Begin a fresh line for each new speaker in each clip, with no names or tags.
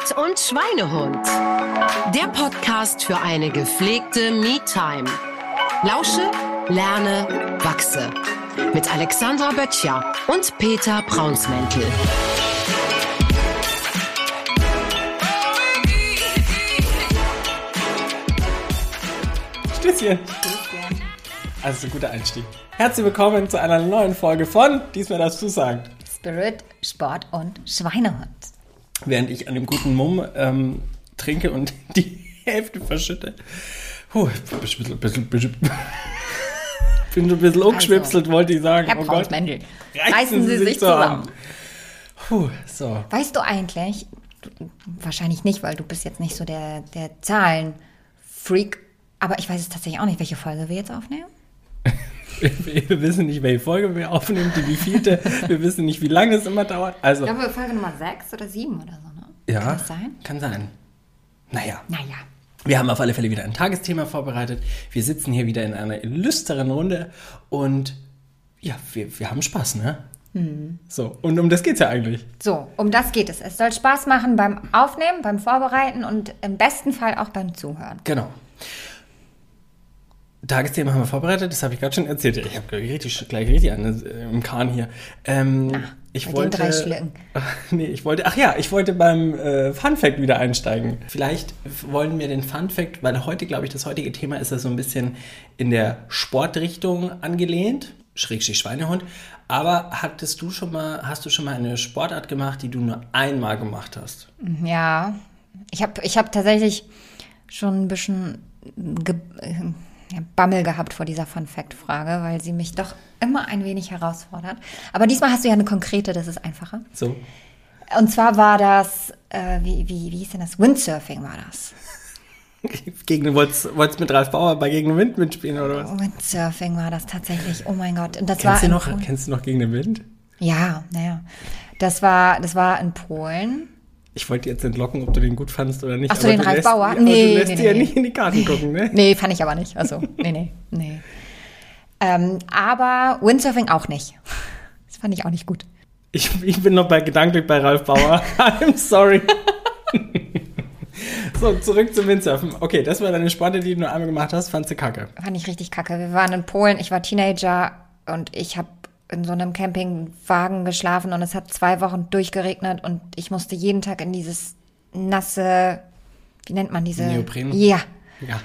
Sport und Schweinehund. Der Podcast für eine gepflegte Me-Time. Lausche, lerne, wachse. Mit Alexandra Böttcher und Peter Braunsmäntel.
Stößchen. Also ein guter Einstieg. Herzlich willkommen zu einer neuen Folge von Diesmal darfst du sagen.
Spirit, Sport und Schweinehund.
Während ich an dem guten Mumm ähm, trinke und die Hälfte verschütte. Puh, ich bin ein bisschen, bisschen, bin so ein bisschen umgeschwipselt, wollte ich sagen.
Herr
Oh.
Mendel,
Reißen
reißen
Sie
Sie
sich
sich
zusammen.
zusammen.
Puh, so.
Weißt du eigentlich, du, wahrscheinlich nicht, weil du bist jetzt nicht so der, der Zahlen-Freak, aber ich weiß es tatsächlich auch nicht, welche Folge wir jetzt aufnehmen.
Wir, wir wissen nicht, welche Folge wir aufnehmen, die wievielte. wir wissen nicht, wie lange es immer dauert. Also,
Ich glaube, Folge Nummer 6 oder 7 oder so, ne?
ja,
Kann das sein?
Kann sein. Naja.
Naja.
Wir haben auf alle Fälle wieder ein Tagesthema vorbereitet. Wir sitzen hier wieder in einer illustren Runde und ja, wir, wir haben Spaß, ne?
Mhm.
So, und um das geht's ja eigentlich.
So, um das geht es. Es soll Spaß machen beim Aufnehmen, beim Vorbereiten und im besten Fall auch beim Zuhören.
Genau. Tagesthema haben wir vorbereitet, das habe ich gerade schon erzählt. Ich habe richtig, gleich richtig an äh, im Kahn hier. Ähm, ich
bei den
wollte,
drei Schlücken.
Nee, ich wollte, ach ja, ich wollte beim äh, Fun Fact wieder einsteigen. Vielleicht wollen wir den Fun Fact, weil heute, glaube ich, das heutige Thema ist ja so ein bisschen in der Sportrichtung angelehnt, Schrägstrich Schweinehund. Aber hattest du schon mal, hast du schon mal eine Sportart gemacht, die du nur einmal gemacht hast?
Ja, ich habe ich hab tatsächlich schon ein bisschen Bammel gehabt vor dieser Fun-Fact-Frage, weil sie mich doch immer ein wenig herausfordert. Aber diesmal hast du ja eine konkrete, das ist einfacher.
So.
Und zwar war das, äh, wie, wie, wie hieß denn das? Windsurfing war das.
Gegen den wolltest, wolltest mit Ralf Bauer bei Gegen den Wind mitspielen oder was?
Windsurfing war das tatsächlich. Oh mein Gott. Und das
Kennst
war
du, noch,
Polen.
kennst du noch Gegen den Wind?
Ja, naja. Das war, das war in Polen.
Ich wollte jetzt entlocken, ob du den gut fandst oder nicht.
Ach so,
aber
den Ralf
lässt,
Bauer? Nee,
du lässt
nee,
dir ja
nee.
nicht in die Karten gucken, ne?
Nee, fand ich aber nicht. Also, nee, nee, nee. Ähm, aber Windsurfing auch nicht. Das fand ich auch nicht gut.
Ich, ich bin noch bei gedanklich bei Ralf Bauer. I'm sorry. so, zurück zum Windsurfen. Okay, das war deine Sporte, die du nur einmal gemacht hast. Fandst du kacke?
Fand ich richtig kacke. Wir waren in Polen, ich war Teenager und ich habe in so einem Campingwagen geschlafen und es hat zwei Wochen durchgeregnet und ich musste jeden Tag in dieses nasse, wie nennt man diese?
Neopren?
Ja.
Ja.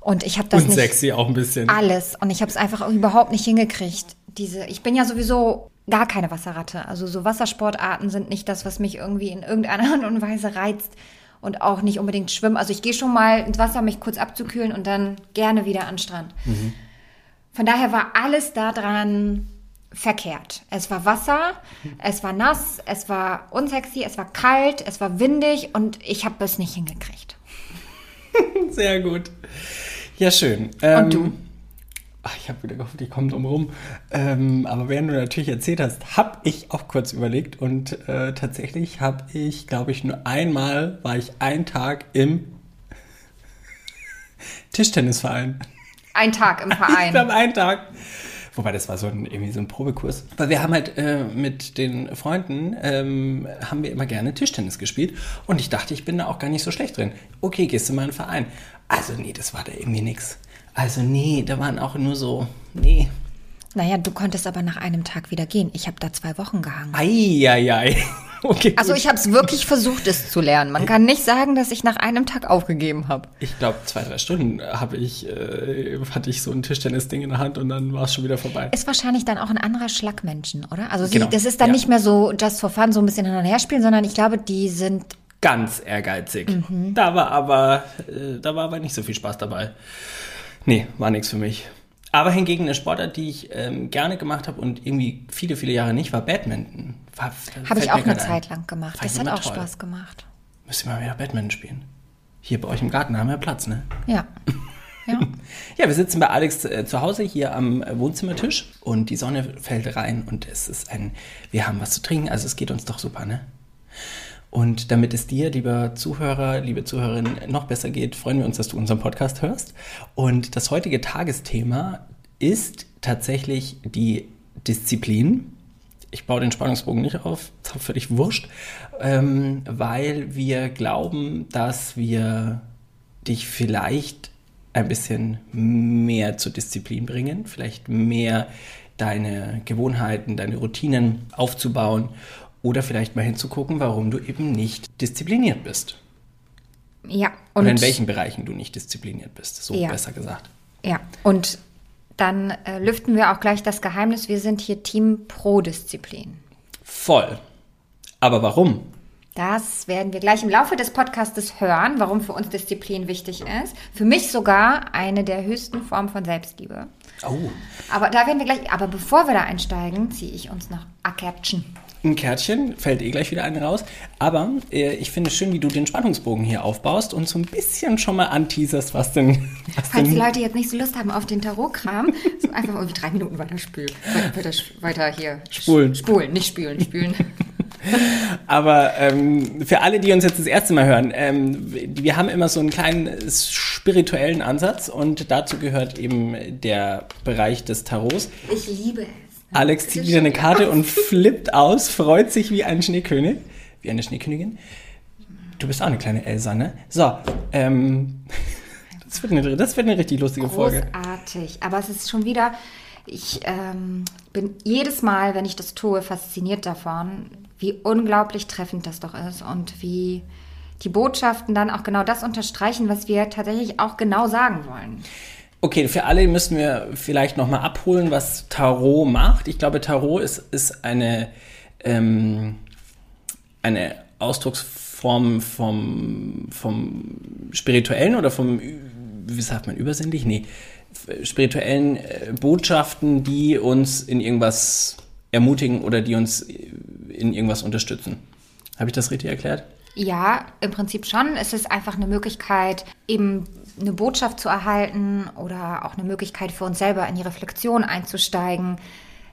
Und ich habe das
Und
nicht
sexy auch ein bisschen.
alles und ich habe es einfach überhaupt nicht hingekriegt. Diese, ich bin ja sowieso gar keine Wasserratte. Also so Wassersportarten sind nicht das, was mich irgendwie in irgendeiner Art und Weise reizt und auch nicht unbedingt schwimmen. Also ich gehe schon mal ins Wasser, mich kurz abzukühlen und dann gerne wieder an den Strand. Von daher war alles daran verkehrt. Es war Wasser, es war nass, es war unsexy, es war kalt, es war windig und ich habe es nicht hingekriegt.
Sehr gut. Ja, schön. Ähm,
Und du?
Ach, ich habe wieder gehofft, die kommen drum rum. Ähm, aber während du natürlich erzählt hast, habe ich auch kurz überlegt und äh, tatsächlich habe ich, glaube ich, nur einmal war ich einen Tag im Tischtennisverein.
Ein Tag im
Ich
Verein.
glaube, einen Tag. Wobei, das war so ein, irgendwie so ein Probekurs. Weil wir haben halt äh, mit den Freunden, ähm, haben wir immer gerne Tischtennis gespielt. Und ich dachte, ich bin da auch gar nicht so schlecht drin. Okay, gehst du mal in den Verein. Also nee, das war da irgendwie nix. Also nee, da waren auch nur so, nee.
Naja, du konntest aber nach einem Tag wieder gehen. Ich habe da zwei Wochen gehangen.
Eieiei. Okay,
Also ich habe es wirklich versucht, es zu lernen. Man kann nicht sagen, dass ich nach einem Tag aufgegeben habe.
Ich glaube, zwei, drei Stunden habe ich, äh, hatte ich so ein Tischtennis-Ding in der Hand und dann war es schon wieder vorbei.
Ist wahrscheinlich dann auch ein anderer Schlagmenschen, oder? Also sie,
Genau,
das ist dann
ja.
nicht mehr so just for fun, so ein bisschen hin und her spielen, sondern ich glaube, die sind
ganz ehrgeizig.
Mhm.
Da war aber, äh, da war aber nicht so viel Spaß dabei. Nee, war nichts für mich. Aber hingegen eine Sportart, die ich ähm, gerne gemacht habe und irgendwie viele, viele Jahre nicht, war Badminton.
Habe ich auch eine. Zeit lang gemacht.
Fand
Das hat auch
toll.
Spaß gemacht.
Müsst ihr mal wieder Badminton spielen. Hier bei euch im Garten haben wir Platz, ne?
Ja. Ja.
Ja, wir sitzen bei Alex äh, zu Hause hier am äh, Wohnzimmertisch und die Sonne fällt rein und es ist ein, wir haben was zu trinken, also es geht uns doch super, ne? Und damit es dir, lieber Zuhörer, liebe Zuhörerin, noch besser geht, freuen wir uns, dass du unseren Podcast hörst. Und das heutige Tagesthema ist tatsächlich die Disziplin. ich baue den Spannungsbogen nicht auf, ist auch völlig wurscht, ähm, weil wir glauben, dass wir dich vielleicht ein bisschen mehr zur Disziplin bringen, vielleicht mehr deine Gewohnheiten, deine Routinen aufzubauen oder vielleicht mal hinzugucken, warum du eben nicht diszipliniert bist.
Ja.
Und oder in welchen Bereichen du nicht diszipliniert bist, so ja. besser gesagt.
Ja, und dann äh, lüften wir auch gleich das Geheimnis, wir sind hier Team pro Disziplin.
Voll. Aber warum?
Das werden wir gleich im Laufe des Podcastes hören, warum für uns Disziplin wichtig ist. Für mich sogar eine der höchsten Formen von Selbstliebe.
Oh.
Aber da werden wir gleich, aber bevor wir da einsteigen, ziehe ich uns noch a Kärtchen.
Ein Kärtchen, fällt eh gleich wieder eine raus. Aber äh, ich finde es schön, wie du den Spannungsbogen hier aufbaust und so ein bisschen schon mal anteaserst, was denn. Was
Falls
denn
die Leute jetzt nicht so Lust haben auf den Tarotkram, so einfach irgendwie drei Minuten weiter spülen. Weiter, weiter hier.
Spulen.
Spulen, nicht spülen, spülen.
Aber ähm, für alle, die uns jetzt das erste Mal hören, ähm, wir haben immer so einen kleinen spirituellen Ansatz und dazu gehört eben der Bereich des Tarots.
Ich liebe es.
Alex zieht wieder eine Karte und flippt aus, freut sich wie ein Schneekönig, wie eine Schneekönigin. Du bist auch eine kleine Elsa, ne? So, ähm, das wird eine, das wird eine richtig lustige
Großartig.
Folge.
Großartig, aber es ist schon wieder, ich ähm, bin jedes Mal, wenn ich das tue, fasziniert davon, wie unglaublich treffend das doch ist und wie die Botschaften dann auch genau das unterstreichen, was wir tatsächlich auch genau sagen wollen.
Okay, für alle müssen wir vielleicht nochmal abholen, was Tarot macht. Ich glaube, Tarot ist, ist eine, ähm, eine Ausdrucksform vom, vom spirituellen oder vom, wie sagt man, übersinnlich? Nee, spirituellen äh, Botschaften, die uns in irgendwas ermutigen oder die uns in irgendwas unterstützen. Habe ich das richtig erklärt?
Ja, im Prinzip schon. Es ist einfach eine Möglichkeit, eben eine Botschaft zu erhalten oder auch eine Möglichkeit für uns selber in die Reflexion einzusteigen.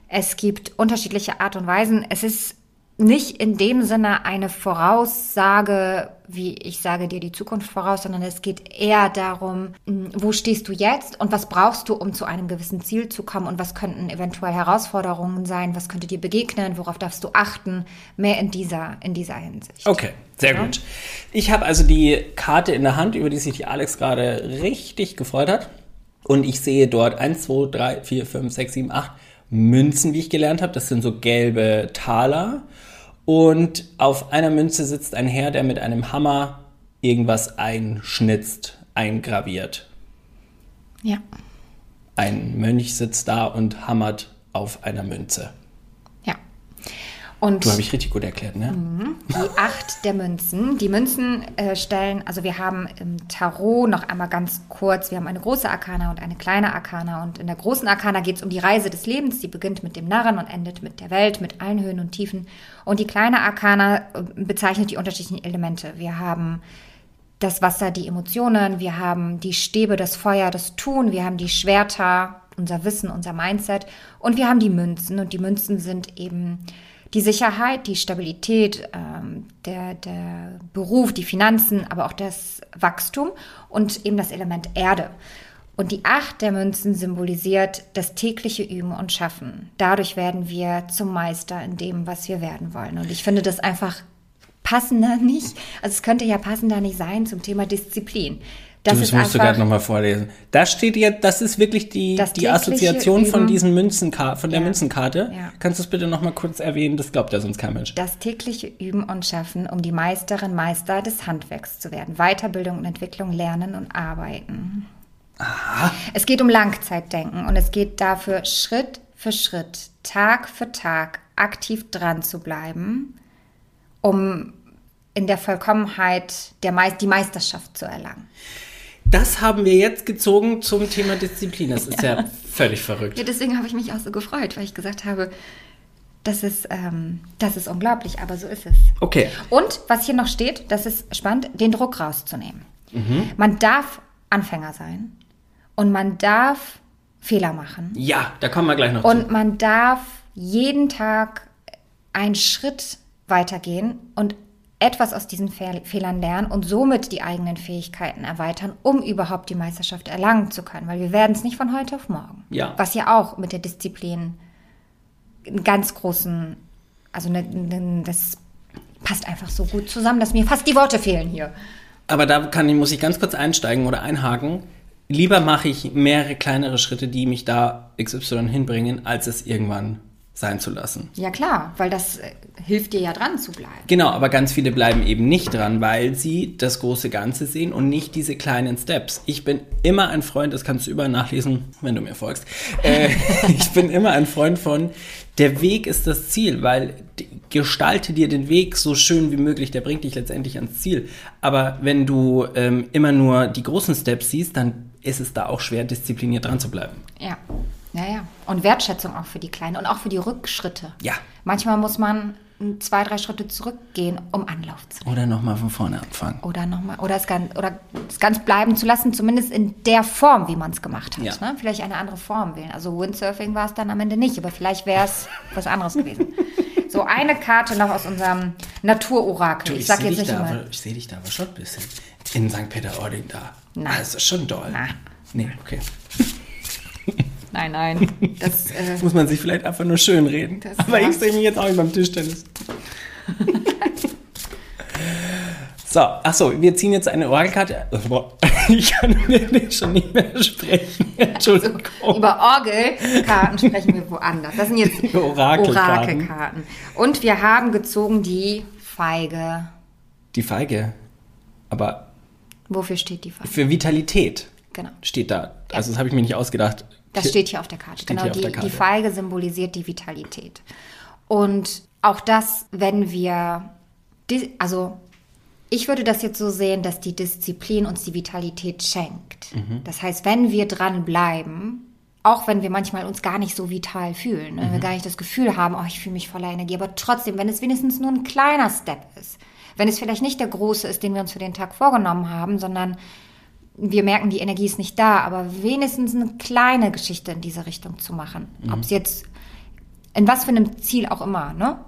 Es gibt unterschiedliche Art und Weisen. Es ist nicht in dem Sinne eine Voraussage, wie ich sage dir die Zukunft voraus, sondern es geht eher darum, wo stehst du jetzt und was brauchst du, um zu einem gewissen Ziel zu kommen und was könnten eventuell Herausforderungen sein, was könnte dir begegnen, worauf darfst du achten, mehr in dieser, in dieser Hinsicht.
Okay, sehr ja? gut. Ich habe also die Karte in der Hand, über die sich die Alex gerade richtig gefreut hat. Und ich sehe dort 1, 2, 3, 4, 5, 6, 7, 8 Münzen, wie ich gelernt habe. Das sind so gelbe Taler. Und auf einer Münze sitzt ein Herr, der mit einem Hammer irgendwas einschnitzt, eingraviert.
Ja.
Ein Mönch sitzt da und hammert auf einer Münze.
Und
du habe ich richtig gut erklärt, ne?
Mhm. Die acht der Münzen. Die Münzen äh, stellen, also wir haben im Tarot noch einmal ganz kurz, wir haben eine große Arkana und eine kleine Arkana. Und in der großen Arkana geht es um die Reise des Lebens. Die beginnt mit dem Narren und endet mit der Welt, mit allen Höhen und Tiefen. Und die kleine Arkana äh, bezeichnet die unterschiedlichen Elemente. Wir haben das Wasser, die Emotionen, wir haben die Stäbe, das Feuer, das Tun, wir haben die Schwerter, unser Wissen, unser Mindset und wir haben die Münzen. Und die Münzen sind eben die Sicherheit, die Stabilität, ähm, der, der Beruf, die Finanzen, aber auch das Wachstum und eben das Element Erde. Und die Acht der Münzen symbolisiert das tägliche Üben und Schaffen. Dadurch werden wir zum Meister in dem, was wir werden wollen. Und ich finde das einfach passender nicht. Also es könnte ja passender nicht sein zum Thema Disziplin.
Das, das musst du gerade nochmal vorlesen. Da steht jetzt, das ist wirklich die, die Assoziation Üben. von diesen Münzenkarte, von der ja. Münzenkarte. Ja. Kannst du es bitte nochmal kurz erwähnen? Das glaubt ja sonst kein Mensch.
Das tägliche Üben und Schaffen, um die Meisterin, Meister des Handwerks zu werden. Weiterbildung und Entwicklung, Lernen und Arbeiten.
Aha.
Es geht um Langzeitdenken und es geht dafür Schritt für Schritt, Tag für Tag aktiv dran zu bleiben, um in der Vollkommenheit der Me die Meisterschaft zu erlangen.
Das haben wir jetzt gezogen zum Thema Disziplin. Das ist ja, ja völlig verrückt.
Ja, deswegen habe ich mich auch so gefreut, weil ich gesagt habe, das ist, ähm, das ist unglaublich, aber so ist es.
Okay.
Und was hier noch steht, das ist spannend, den Druck rauszunehmen. Mhm. Man darf Anfänger sein und man darf Fehler machen.
Ja, da kommen wir gleich noch
Und zu. man darf jeden Tag einen Schritt weitergehen und etwas aus diesen Fehlern lernen und somit die eigenen Fähigkeiten erweitern, um überhaupt die Meisterschaft erlangen zu können. Weil wir werden es nicht von heute auf morgen.
Ja.
Was ja auch mit der Disziplin einen ganz großen also ne, ne, das passt einfach so gut zusammen, dass mir fast die Worte fehlen hier.
Aber da kann, muss ich ganz kurz einsteigen oder einhaken. Lieber mache ich mehrere kleinere Schritte, die mich da XY hinbringen, als es irgendwann sein zu lassen.
Ja klar, weil das äh, hilft dir ja dran zu bleiben.
Genau, aber ganz viele bleiben eben nicht dran, weil sie das große Ganze sehen und nicht diese kleinen Steps. Ich bin immer ein Freund, das kannst du überall nachlesen, wenn du mir folgst. Äh, ich bin immer ein Freund von, der Weg ist das Ziel, weil gestalte dir den Weg so schön wie möglich, der bringt dich letztendlich ans Ziel. Aber wenn du ähm, immer nur die großen Steps siehst, dann ist es da auch schwer, diszipliniert dran zu bleiben.
Ja. Ja, ja. Und Wertschätzung auch für die Kleinen und auch für die Rückschritte.
Ja.
Manchmal muss man zwei, drei Schritte zurückgehen, um Anlauf zu nehmen.
Oder nochmal von vorne anfangen.
Oder nochmal, oder es ganz, oder es ganz bleiben zu lassen, zumindest in der Form, wie man es gemacht hat.
Ja.
Ne? Vielleicht eine andere Form wählen. Also Windsurfing war es dann am Ende nicht, aber vielleicht wäre es was anderes gewesen. So, eine Karte noch aus unserem Naturorakel.
Du,
ich sag jetzt
dich
nicht
da,
immer.
aber, ich sehe dich da aber schon ein bisschen. In St. Peter-Ording da.
Na.
Ah, Das ist schon doll.
Na.
Nee, okay.
Nein, nein. Das, äh,
Muss man sich vielleicht einfach nur schön reden.
Das
Aber
war-
ich sehe mich jetzt auch nicht beim Tischtennis. so, achso, wir ziehen jetzt eine Orakelkarte. Ich kann mir schon nicht mehr sprechen. Entschuldigung.
Über Orgelkarten sprechen wir woanders. Das sind jetzt
Die Orakelkarten.
Orakelkarten. Und wir haben gezogen die Feige.
Die Feige. Aber
Wofür steht die Feige?
für Vitalität
Genau.
steht da. Also das habe ich mir nicht ausgedacht.
Das steht hier auf der Karte.
Steht
genau, die,
der Karte.
die Feige symbolisiert die Vitalität. Und auch das, wenn wir, also ich würde das jetzt so sehen, dass die Disziplin uns die Vitalität schenkt.
Mhm.
Das heißt, wenn wir dranbleiben, auch wenn wir manchmal uns gar nicht so vital fühlen, ne, wenn wir gar nicht das Gefühl haben, oh, ich fühle mich voller Energie, aber trotzdem, wenn es wenigstens nur ein kleiner Step ist, wenn es vielleicht nicht der große ist, den wir uns für den Tag vorgenommen haben, sondern wir merken, die Energie ist nicht da, aber wenigstens eine kleine Geschichte in diese Richtung zu machen. Ob es jetzt in was für einem Ziel auch immer, ne?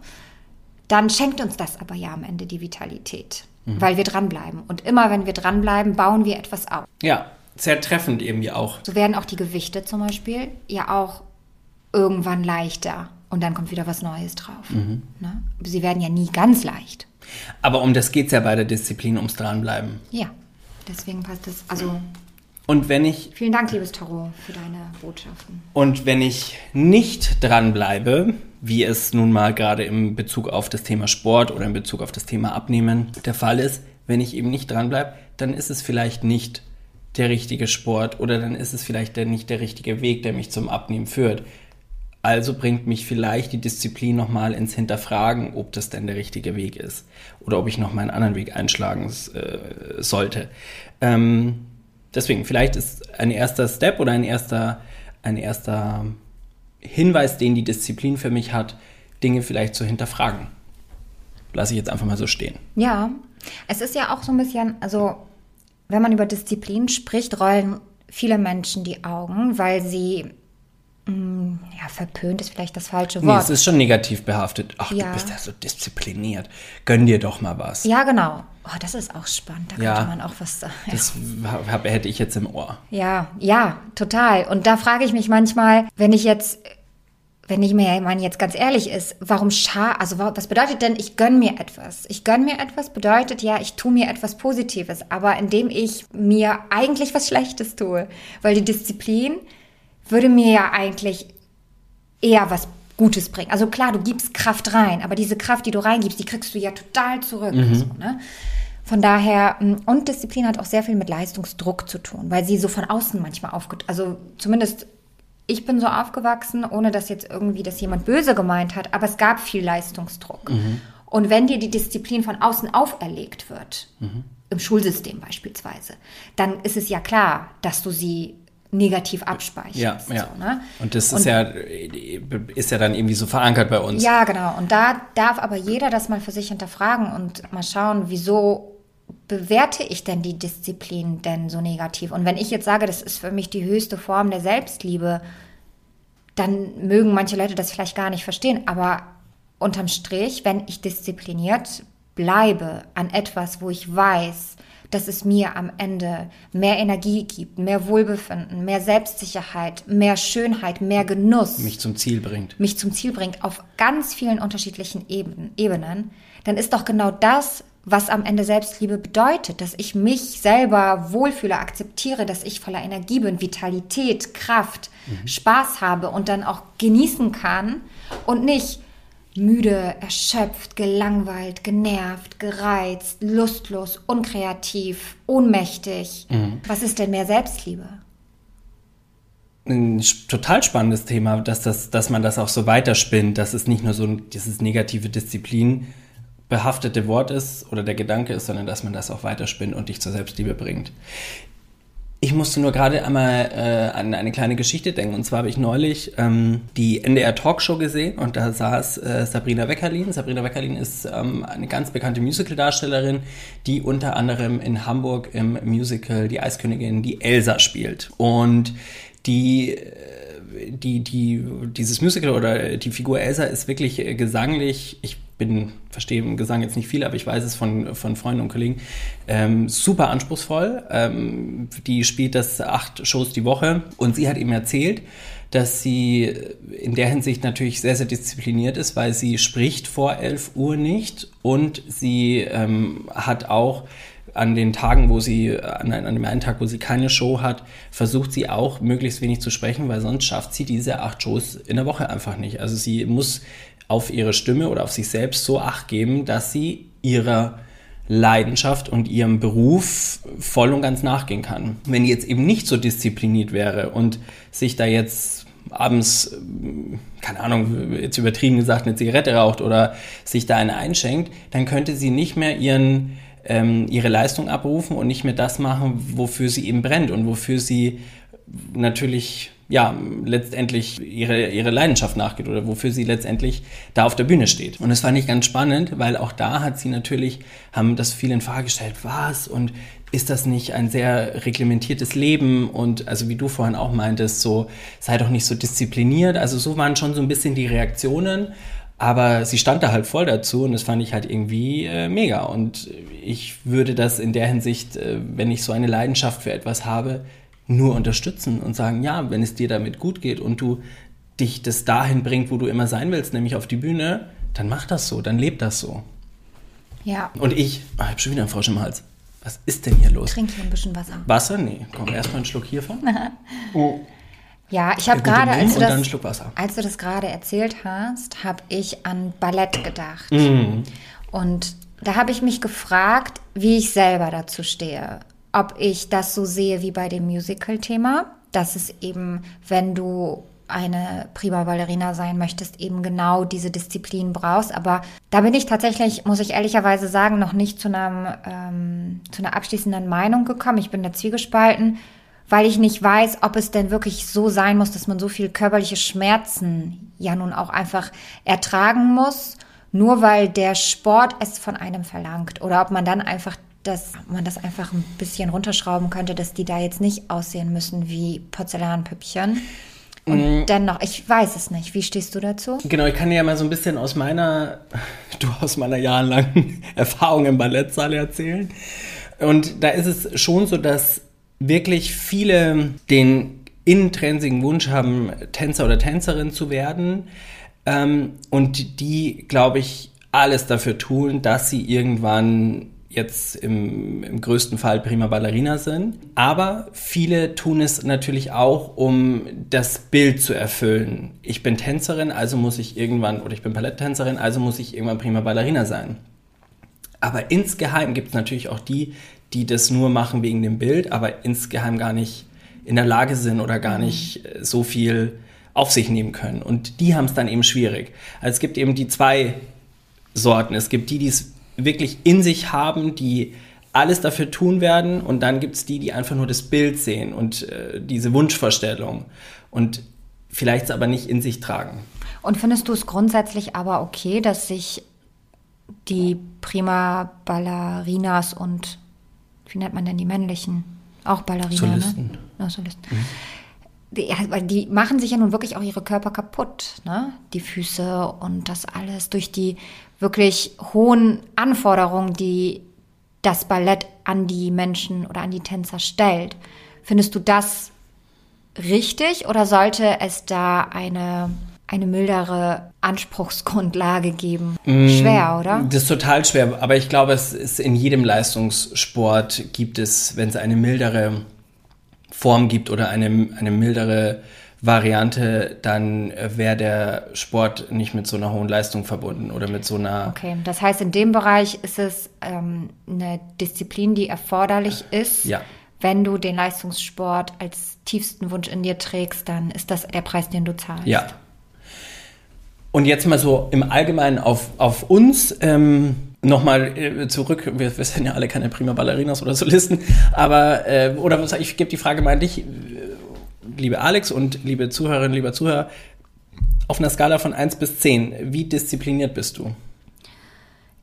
Dann schenkt uns das aber ja am Ende die Vitalität, weil wir dranbleiben. Und immer wenn wir dranbleiben, bauen wir etwas auf.
Ja, sehr treffend irgendwie auch.
So werden auch die Gewichte zum Beispiel ja auch irgendwann leichter. Und dann kommt wieder was Neues drauf. Ne? Sie werden ja nie ganz leicht.
Aber um das geht es ja bei der Disziplin, ums Dranbleiben.
Ja, deswegen passt es. Also
Und wenn ich
vielen Dank, liebes Tarot, für deine Botschaften.
Und wenn ich nicht dranbleibe, wie es nun mal gerade im Bezug auf das Thema Sport oder in Bezug auf das Thema Abnehmen der Fall ist, wenn ich eben nicht dranbleibe, dann ist es vielleicht nicht der richtige Sport oder dann ist es vielleicht der, nicht der richtige Weg, der mich zum Abnehmen führt. Also bringt mich vielleicht die Disziplin nochmal ins Hinterfragen, ob das denn der richtige Weg ist oder ob ich nochmal einen anderen Weg einschlagen äh, sollte. Ähm, deswegen, vielleicht ist ein erster Step oder ein erster, ein erster Hinweis, den die Disziplin für mich hat, Dinge vielleicht zu hinterfragen. Lasse ich jetzt einfach mal so stehen.
Ja, es ist ja auch so ein bisschen, also wenn man über Disziplin spricht, rollen viele Menschen die Augen, weil sie, ja, verpönt ist vielleicht das falsche
Nee,
Wort.
es ist schon negativ behaftet. Ach,
Ja.
du bist ja so diszipliniert. Gönn dir doch mal was.
ja, genau. Oh, das ist auch spannend. Da
Ja.
könnte man auch was sagen.
Das hab, hätte ich jetzt im Ohr.
Ja, ja, total. Und da frage ich mich manchmal, wenn ich jetzt, wenn ich mir meine jetzt ganz ehrlich ist, warum scha, also wa- was bedeutet denn, ich gönn mir etwas? Ich gönn mir etwas bedeutet ja, ich tue mir etwas Positives, aber indem ich mir eigentlich was Schlechtes tue. Weil die Disziplin würde mir ja eigentlich eher was Gutes bringen. Also klar, du gibst Kraft rein, aber diese Kraft, die du reingibst, die kriegst du ja total zurück. So, ne? Von daher, mh, und Disziplin hat auch sehr viel mit Leistungsdruck zu tun, weil sie so von außen manchmal aufge... Also zumindest ich bin so aufgewachsen, ohne dass jetzt irgendwie das jemand böse gemeint hat, aber es gab viel Leistungsdruck. Und wenn dir die Disziplin von außen auferlegt wird, im Schulsystem beispielsweise, dann ist es ja klar, dass du sie negativ abspeicherst.
Ja, ja.
So, ne?
Und das ist ja, ist ja dann irgendwie so verankert bei uns.
Ja, genau. Und da darf aber jeder das mal für sich hinterfragen und mal schauen, wieso bewerte ich denn die Disziplin denn so negativ? Und wenn ich jetzt sage, das ist für mich die höchste Form der Selbstliebe, dann mögen manche Leute das vielleicht gar nicht verstehen. Aber unterm Strich, wenn ich diszipliniert bleibe an etwas, wo ich weiß, dass es mir am Ende mehr Energie gibt, mehr Wohlbefinden, mehr Selbstsicherheit, mehr Schönheit, mehr Genuss.
Mich zum Ziel bringt.
Mich zum Ziel bringt auf ganz vielen unterschiedlichen Ebenen, Ebenen, dann ist doch genau das, was am Ende Selbstliebe bedeutet, dass ich mich selber wohlfühle, akzeptiere, dass ich voller Energie bin, Vitalität, Kraft, mhm. Spaß habe und dann auch genießen kann und nicht müde, erschöpft, gelangweilt, genervt, gereizt, lustlos, unkreativ, ohnmächtig. Mhm. Was ist denn mehr Selbstliebe?
Ein total spannendes Thema, dass, das, dass man das auch so weiterspinnt, dass es nicht nur so dieses negative Disziplin behaftete Wort ist oder der Gedanke ist, sondern dass man das auch weiterspinnt und dich zur Selbstliebe bringt. Ich musste nur gerade einmal äh, an eine kleine Geschichte denken. Und zwar habe ich neulich ähm, die NDR Talkshow gesehen und da saß äh, Sabrina Weckerlin. Sabrina Weckerlin ist ähm, eine ganz bekannte Musical-Darstellerin, die unter anderem in Hamburg im Musical Die Eiskönigin, die Elsa spielt. Und die äh, die, die, dieses Musical oder die Figur Elsa ist wirklich gesanglich, ich bin, verstehe im Gesang jetzt nicht viel, aber ich weiß es von, von Freunden und Kollegen, ähm, super anspruchsvoll. Ähm, die spielt das acht Shows die Woche und sie hat ihm erzählt, dass sie in der Hinsicht natürlich sehr, sehr diszipliniert ist, weil sie spricht vor 11 Uhr nicht und sie ähm, hat auch an den Tagen, wo sie, an, an dem einen Tag, wo sie keine Show hat, versucht sie auch möglichst wenig zu sprechen, weil sonst schafft sie diese acht Shows in der Woche einfach nicht. Also sie muss auf ihre Stimme oder auf sich selbst so acht geben, dass sie ihrer Leidenschaft und ihrem Beruf voll und ganz nachgehen kann. Wenn die jetzt eben nicht so diszipliniert wäre und sich da jetzt abends, keine Ahnung, jetzt übertrieben gesagt, eine Zigarette raucht oder sich da eine einschenkt, dann könnte sie nicht mehr ihren, ähm, ihre Leistung abrufen und nicht mehr das machen, wofür sie eben brennt und wofür sie natürlich ja, letztendlich ihre, ihre Leidenschaft nachgeht oder wofür sie letztendlich da auf der Bühne steht. Und das fand ich ganz spannend, weil auch da hat sie natürlich, haben das viele in Frage gestellt, was und ist das nicht ein sehr reglementiertes Leben und also wie du vorhin auch meintest, so sei doch nicht so diszipliniert. Also so waren schon so ein bisschen die Reaktionen. Aber sie stand da halt voll dazu und das fand ich halt irgendwie äh, mega. Und ich würde das in der Hinsicht, äh, wenn ich so eine Leidenschaft für etwas habe, nur unterstützen und sagen, ja, wenn es dir damit gut geht und du dich das dahin bringt, wo du immer sein willst, nämlich auf die Bühne, dann mach das so, dann leb das so.
Ja.
Und ich, oh, ich habe schon wieder einen Frosch im Hals. Was ist denn hier los?
Trink hier ein bisschen Wasser.
Wasser? Nee, komm, erstmal einen Schluck hiervon.
oh. Ja, ich habe gerade, als, du
das,
als du das gerade erzählt hast, habe ich an Ballett gedacht. Mhm. Und da habe ich mich gefragt, wie ich selber dazu stehe ob ich das so sehe wie bei dem Musical-Thema, dass es eben, wenn du eine prima Ballerina sein möchtest, eben genau diese Disziplin brauchst. Aber da bin ich tatsächlich, muss ich ehrlicherweise sagen, noch nicht zu, einem, ähm, zu einer abschließenden Meinung gekommen. Ich bin da zwiegespalten, weil ich nicht weiß, ob es denn wirklich so sein muss, dass man so viel körperliche Schmerzen ja nun auch einfach ertragen muss, nur weil der Sport es von einem verlangt. Oder ob man dann einfach dass man das einfach ein bisschen runterschrauben könnte, dass die da jetzt nicht aussehen müssen wie Porzellanpüppchen. Und mm. dennoch, ich weiß es nicht. Wie stehst du dazu?
Genau, ich kann dir ja mal so ein bisschen aus meiner, du aus meiner jahrelangen Erfahrung im Ballettsaal erzählen. Und da ist es schon so, dass wirklich viele den intrinsigen Wunsch haben, Tänzer oder Tänzerin zu werden. Ähm, und die, glaube ich, alles dafür tun, dass sie irgendwann jetzt im, im größten Fall prima Ballerina sind. Aber viele tun es natürlich auch, um das Bild zu erfüllen. Ich bin Tänzerin, also muss ich irgendwann, oder ich bin Balletttänzerin, also muss ich irgendwann prima Ballerina sein. Aber insgeheim gibt es natürlich auch die, die das nur machen wegen dem Bild, aber insgeheim gar nicht in der Lage sind oder gar nicht äh, so viel auf sich nehmen können. Und die haben es dann eben schwierig. Also es gibt eben die zwei Sorten. Es gibt die, die es wirklich in sich haben, die alles dafür tun werden und dann gibt es die, die einfach nur das Bild sehen und äh, diese Wunschvorstellung und vielleicht es aber nicht in sich tragen.
Und findest du es grundsätzlich aber okay, dass sich die Prima Ballerinas und wie nennt man denn die männlichen? Auch Ballerina, ne? Solisten. ne? Ja, Solisten. Mhm. Die, die, machen sich ja nun wirklich auch ihre Körper kaputt, ne? Die Füße und das alles durch die wirklich hohen Anforderungen, die das Ballett an die Menschen oder an die Tänzer stellt. Findest du das richtig oder sollte es da eine, eine mildere Anspruchsgrundlage geben? Schwer, oder?
Das ist total schwer, aber ich glaube, es ist in jedem Leistungssport gibt es, wenn es eine mildere Form gibt oder eine, eine mildere Variante, dann wäre der Sport nicht mit so einer hohen Leistung verbunden oder mit so einer.
Okay, das heißt, in dem Bereich ist es ähm, eine Disziplin, die erforderlich ist.
Ja.
Wenn du den Leistungssport als tiefsten Wunsch in dir trägst, dann ist das der Preis, den du zahlst.
Ja. Und jetzt mal so im Allgemeinen auf, auf uns. Ähm, Nochmal äh, zurück, wir, wir sind ja alle keine prima Ballerinas oder Solisten, aber, äh, oder ich gebe die Frage mal an dich, äh, liebe Alex und liebe Zuhörerinnen, lieber Zuhörer, auf einer Skala von 1 bis 10, wie diszipliniert bist du?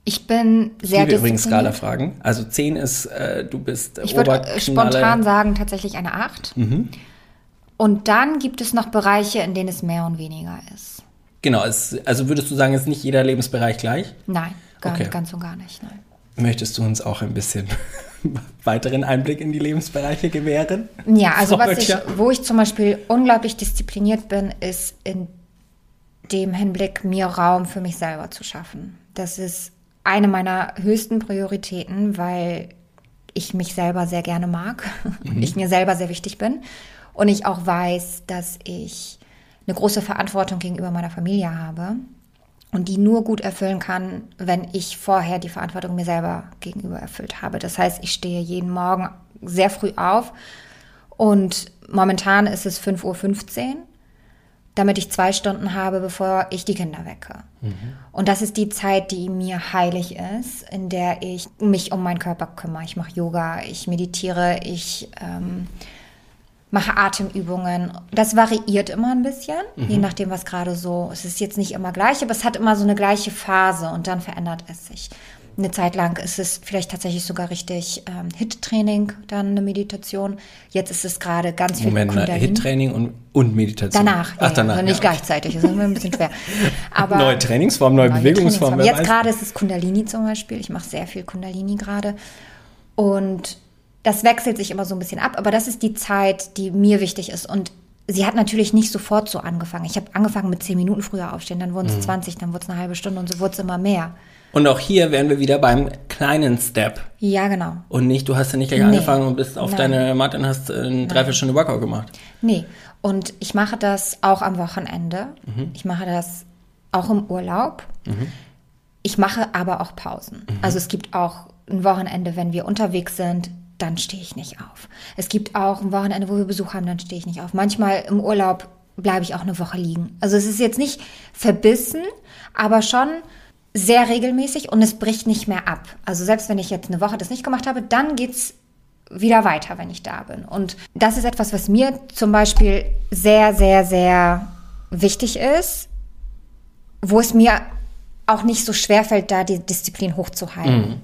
Ich bin
Ich
sehr
liebe übrigens. Skala-Fragen. Also 10 ist, äh, du bist
Ich würde spontan sagen, tatsächlich eine 8.
Mhm.
Und dann gibt es noch Bereiche, in denen es mehr und weniger ist.
Genau, es, also würdest du sagen, ist nicht jeder Lebensbereich gleich?
Nein, gar
Okay.
ganz und gar nicht. Nein.
Möchtest du uns auch ein bisschen weiteren Einblick in die Lebensbereiche gewähren?
Ja, also
Frau
was ich, wo ich zum Beispiel unglaublich diszipliniert bin, ist in dem Hinblick, mir Raum für mich selber zu schaffen. Das ist eine meiner höchsten Prioritäten, weil ich mich selber sehr gerne mag, ich mir selber sehr wichtig bin und ich auch weiß, dass ich eine große Verantwortung gegenüber meiner Familie habe und die nur gut erfüllen kann, wenn ich vorher die Verantwortung mir selber gegenüber erfüllt habe. Das heißt, ich stehe jeden Morgen sehr früh auf und momentan ist es 5.15 Uhr, damit ich zwei Stunden habe, bevor ich die Kinder wecke. Und das ist die Zeit, die mir heilig ist, in der ich mich um meinen Körper kümmere. Ich mache Yoga, ich meditiere, ich ähm, mache Atemübungen. Das variiert immer ein bisschen, je nachdem, was gerade so. Es ist jetzt nicht immer gleich, aber es hat immer so eine gleiche Phase und dann verändert es sich. Eine Zeit lang ist es vielleicht tatsächlich sogar richtig ähm, Hit-Training, dann eine Meditation. Jetzt ist es gerade ganz viel
Moment,
Kundalini.
Hit-Training und, und Meditation.
Danach, ja,
Ach, danach.
also nicht
ja.
gleichzeitig, das ist immer ein bisschen schwer. Aber
Neue Trainingsform, neue,
neue
Bewegungsform.
Jetzt gerade ist es Kundalini zum Beispiel. Ich mache sehr viel Kundalini gerade. Und das wechselt sich immer so ein bisschen ab, aber das ist die Zeit, die mir wichtig ist. Und sie hat natürlich nicht sofort so angefangen. Ich habe angefangen mit zehn Minuten früher aufstehen, dann
Mhm.
wurden es 20, dann wurde es eine halbe Stunde und so wurde es immer mehr.
Und auch hier wären wir wieder beim kleinen Step.
Ja, genau.
Und nicht, du hast ja nicht gleich
Nee.
angefangen und bist auf
Nein.
deine Matte und hast äh, eine Dreiviertelstunde Workout gemacht.
Nee, und ich mache das auch am Wochenende. Ich mache das auch im Urlaub. Ich mache aber auch Pausen. Also es gibt auch ein Wochenende, wenn wir unterwegs sind, dann stehe ich nicht auf. Es gibt auch ein Wochenende, wo wir Besuch haben, dann stehe ich nicht auf. Manchmal im Urlaub bleibe ich auch eine Woche liegen. Also es ist jetzt nicht verbissen, aber schon sehr regelmäßig und es bricht nicht mehr ab. Also selbst wenn ich jetzt eine Woche das nicht gemacht habe, dann geht's wieder weiter, wenn ich da bin. Und das ist etwas, was mir zum Beispiel sehr, sehr, sehr wichtig ist, wo es mir auch nicht so schwer fällt, da die Disziplin hochzuhalten. Aber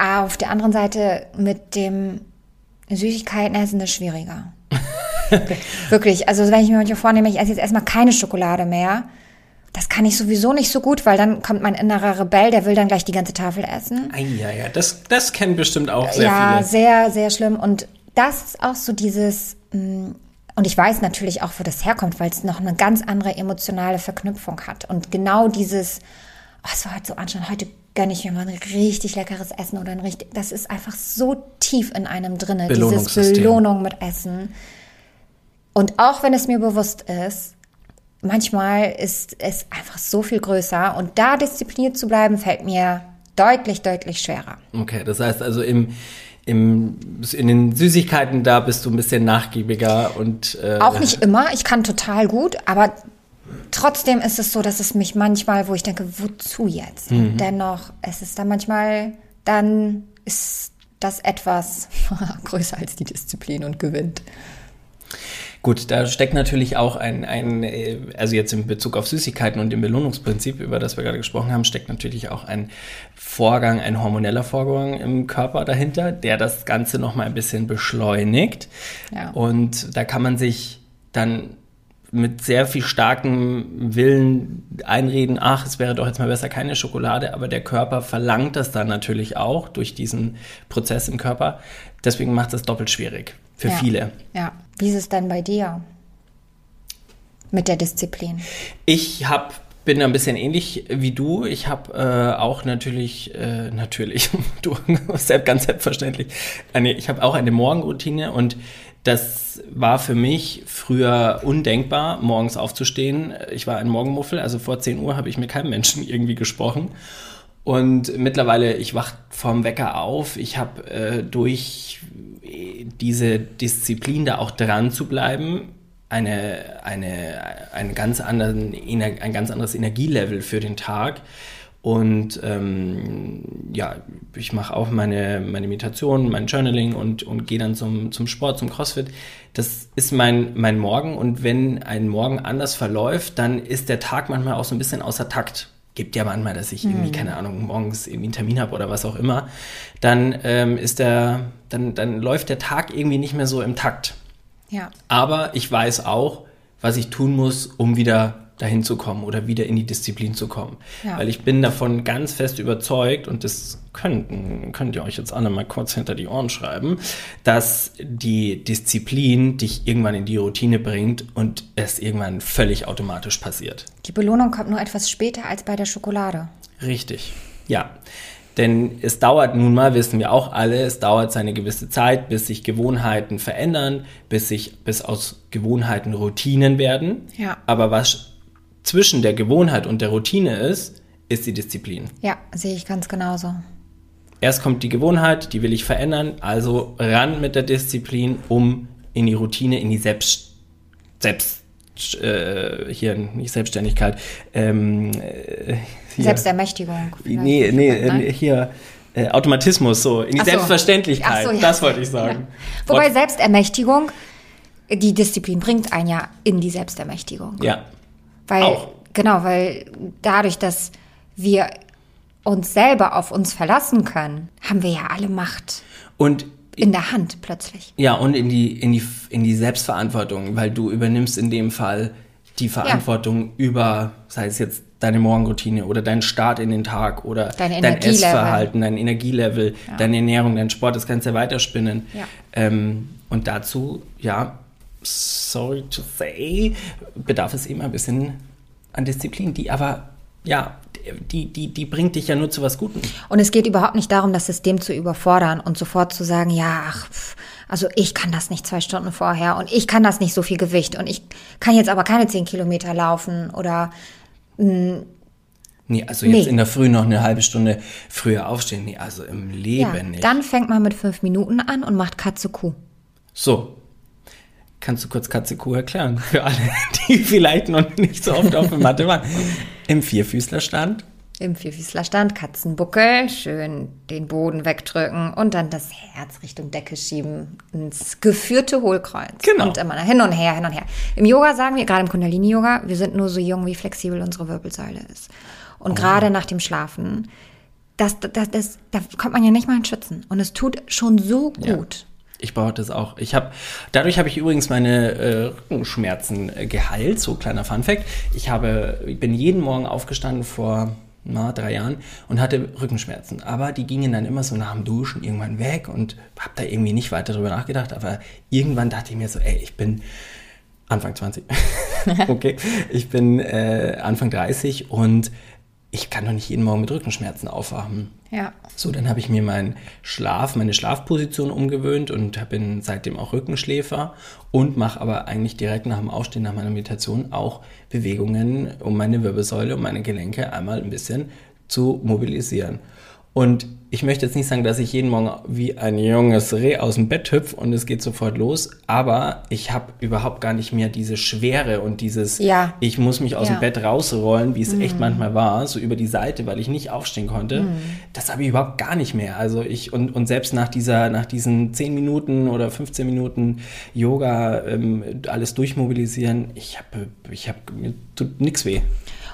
auf der anderen Seite mit dem Süßigkeiten essen ist schwieriger. Wirklich. Also wenn ich mir manchmal vornehme, ich esse jetzt erstmal keine Schokolade mehr, das kann ich sowieso nicht so gut, weil dann kommt mein innerer Rebell, der will dann gleich die ganze Tafel essen.
Ja, ja, das, das kennen bestimmt auch sehr
ja,
viele.
sehr, sehr schlimm. Und das ist auch so dieses, mh, und ich weiß natürlich auch, wo das herkommt, weil es noch eine ganz andere emotionale Verknüpfung hat. Und genau dieses, oh, es war heute so anstrengend, heute gönne ich mir mal ein richtig leckeres Essen oder ein richtig, das ist einfach so tief in einem drinne, dieses. Belohnung mit Essen. Und auch wenn es mir bewusst ist, manchmal ist es einfach so viel größer und da diszipliniert zu bleiben, fällt mir deutlich, deutlich schwerer.
Okay, das heißt also im, im, in den Süßigkeiten, da bist du ein bisschen nachgiebiger und äh,
Auch nicht immer, ich kann total gut, aber trotzdem ist es so, dass es mich manchmal, wo ich denke, wozu jetzt? Und dennoch, es ist dann manchmal, dann ist das etwas größer als die Disziplin und gewinnt.
Gut, da steckt natürlich auch ein, ein, äh, also jetzt in Bezug auf Süßigkeiten und dem Belohnungsprinzip, über das wir gerade gesprochen haben, steckt natürlich auch ein Vorgang, ein hormoneller Vorgang im Körper dahinter, der das Ganze nochmal ein bisschen beschleunigt.
Ja.
Und da kann man sich dann mit sehr viel starkem Willen einreden, ach, es wäre doch jetzt mal besser keine Schokolade, aber der Körper verlangt das dann natürlich auch durch diesen Prozess im Körper. Deswegen macht es doppelt schwierig für
ja.
viele.
Ja. Wie ist es denn bei dir mit der Disziplin?
Ich habe bin ein bisschen ähnlich wie du. Ich habe äh, auch natürlich, äh, natürlich, du ganz selbstverständlich, eine, ich habe auch eine Morgenroutine und das war für mich früher undenkbar, morgens aufzustehen. Ich war ein Morgenmuffel, also vor 10 Uhr habe ich mit keinem Menschen irgendwie gesprochen. Und mittlerweile, ich wach vom Wecker auf. Ich habe äh, durch diese Disziplin da auch dran zu bleiben, eine, eine, eine ganz anderen, ein ganz anderes Energielevel für den Tag. Und ähm, ja, ich mache auch meine, meine Meditation, mein Journaling und, und gehe dann zum, zum Sport, zum CrossFit. Das ist mein, mein Morgen. Und wenn ein Morgen anders verläuft, dann ist der Tag manchmal auch so ein bisschen außer Takt. Gibt ja manchmal, dass ich irgendwie, mhm. keine Ahnung, morgens irgendwie einen Termin habe oder was auch immer. Dann ähm, ist der, dann, dann läuft der Tag irgendwie nicht mehr so im Takt.
Ja.
Aber ich weiß auch, was ich tun muss, um wieder dahin zu kommen oder wieder in die Disziplin zu kommen. Ja. Weil ich bin davon ganz fest überzeugt, und das könnten, könnt ihr euch jetzt alle mal kurz hinter die Ohren schreiben, dass die Disziplin dich irgendwann in die Routine bringt und es irgendwann völlig automatisch passiert.
Die Belohnung kommt nur etwas später als bei der Schokolade.
Richtig, ja. Denn es dauert nun mal, wissen wir auch alle, es dauert seine gewisse Zeit, bis sich Gewohnheiten verändern, bis sich, bis aus Gewohnheiten Routinen werden.
Ja.
Aber was zwischen der Gewohnheit und der Routine ist, ist die Disziplin.
Ja, sehe ich ganz genauso.
Erst kommt die Gewohnheit, die will ich verändern, also ran mit der Disziplin, um in die Routine, in die Selbst, Selbst, äh, hier nicht Selbstständigkeit, ähm,
äh, Selbstermächtigung.
Nee, nee, äh, hier äh, Automatismus, so, in die so. Selbstverständlichkeit, so, ja. das wollte ich sagen. Ja.
Wobei Selbstermächtigung, die Disziplin bringt einen ja in die Selbstermächtigung.
Ja.
Weil, Auch. genau, weil dadurch, dass wir uns selber auf uns verlassen können, haben wir ja alle Macht.
Und
in der Hand plötzlich.
Ja, und in die, in die, in die Selbstverantwortung, weil du übernimmst in dem Fall die Verantwortung ja. über, sei es jetzt deine Morgenroutine oder dein Start in den Tag oder dein, dein Essverhalten, dein Energielevel, ja. deine Ernährung, dein Sport, das kannst du ja weiterspinnen.
Ja.
Ähm, und dazu, ja, sorry to say, bedarf es eben ein bisschen an Disziplin, die aber, ja, die, die, die bringt dich ja nur zu was Gutem.
Und es geht überhaupt nicht darum, das System zu überfordern und sofort zu sagen, ja, ach, also ich kann das nicht zwei Stunden vorher und ich kann das nicht so viel Gewicht und ich kann jetzt aber keine zehn Kilometer laufen oder mh,
Nee, also jetzt nee. in der Früh noch eine halbe Stunde früher aufstehen. Nee, also im Leben ja, nicht.
Dann fängt man mit fünf Minuten an und macht Katze Kuh.
So, Kannst du kurz Katze Kuh erklären? Für alle, die vielleicht noch nicht so oft auf der Matte waren. Im Vierfüßlerstand.
Im Vierfüßlerstand, Katzenbuckel, schön den Boden wegdrücken und dann das Herz Richtung Decke schieben ins geführte Hohlkreuz.
Genau.
Und immer hin und her, hin und her. Im Yoga sagen wir, gerade im Kundalini-Yoga, wir sind nur so jung, wie flexibel unsere Wirbelsäule ist. Und oh. gerade nach dem Schlafen, das, das, das, da kommt man ja nicht mal in Schützen. Und es tut schon so gut. Ja.
Ich brauche das auch. Ich habe dadurch habe ich übrigens meine äh, Rückenschmerzen äh, geheilt. So kleiner Funfact. Ich habe, ich bin jeden Morgen aufgestanden vor na, drei Jahren und hatte Rückenschmerzen. Aber die gingen dann immer so nach dem Duschen irgendwann weg und habe da irgendwie nicht weiter drüber nachgedacht. Aber irgendwann dachte ich mir so, ey, ich bin Anfang 20. okay. Ich bin äh, Anfang 30 und ich kann doch nicht jeden Morgen mit Rückenschmerzen aufwachen.
Ja.
So, dann habe ich mir meinen Schlaf, meine Schlafposition umgewöhnt und bin seitdem auch Rückenschläfer und mache aber eigentlich direkt nach dem Aufstehen, nach meiner Meditation auch Bewegungen, um meine Wirbelsäule, um meine Gelenke einmal ein bisschen zu mobilisieren. Und ich möchte jetzt nicht sagen, dass ich jeden Morgen wie ein junges Reh aus dem Bett hüpfe und es geht sofort los, aber ich habe überhaupt gar nicht mehr diese Schwere und dieses,
ja.
ich muss mich aus ja. dem Bett rausrollen, wie es mhm. echt manchmal war, so über die Seite, weil ich nicht aufstehen konnte. Mhm. Das habe ich überhaupt gar nicht mehr. Also ich, und, und selbst nach dieser, nach diesen 10 Minuten oder 15 Minuten Yoga, ähm, alles durchmobilisieren, ich habe, ich habe, mir tut nichts weh.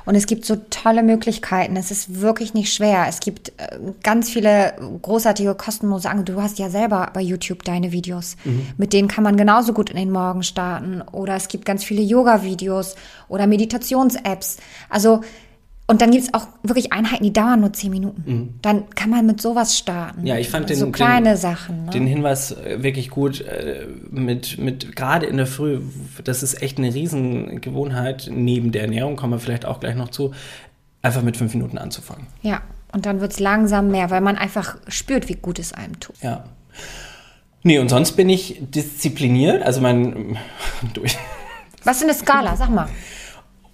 Und es gibt so tolle Möglichkeiten. Es ist wirklich nicht schwer. Es gibt äh, ganz viele großartige kostenlose Angebote. Du hast ja selber bei YouTube deine Videos. Mhm. Mit denen kann man genauso gut in den Morgen starten. Oder es gibt ganz viele Yoga-Videos oder Meditations-Apps. Also und dann gibt es auch wirklich Einheiten, die dauern nur zehn Minuten. Mhm. Dann kann man mit sowas starten.
Ja, ich fand
den,
so
kleine
den,
Sachen. Ne?
Den Hinweis äh, wirklich gut äh, mit, mit gerade in der Früh, das ist echt eine Riesengewohnheit. Neben der Ernährung kommen wir vielleicht auch gleich noch zu, einfach mit fünf Minuten anzufangen.
Ja, und dann wird es langsam mehr, weil man einfach spürt, wie gut es einem tut.
Ja. Nee, und sonst bin ich diszipliniert, also mein
durch. Was ist eine Skala? Sag mal.